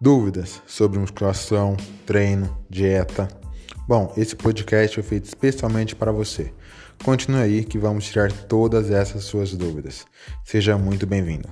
Dúvidas sobre musculação, treino, dieta? Bom, esse podcast foi feito especialmente para você. Continue aí que vamos tirar todas essas suas dúvidas. Seja muito bem-vindo.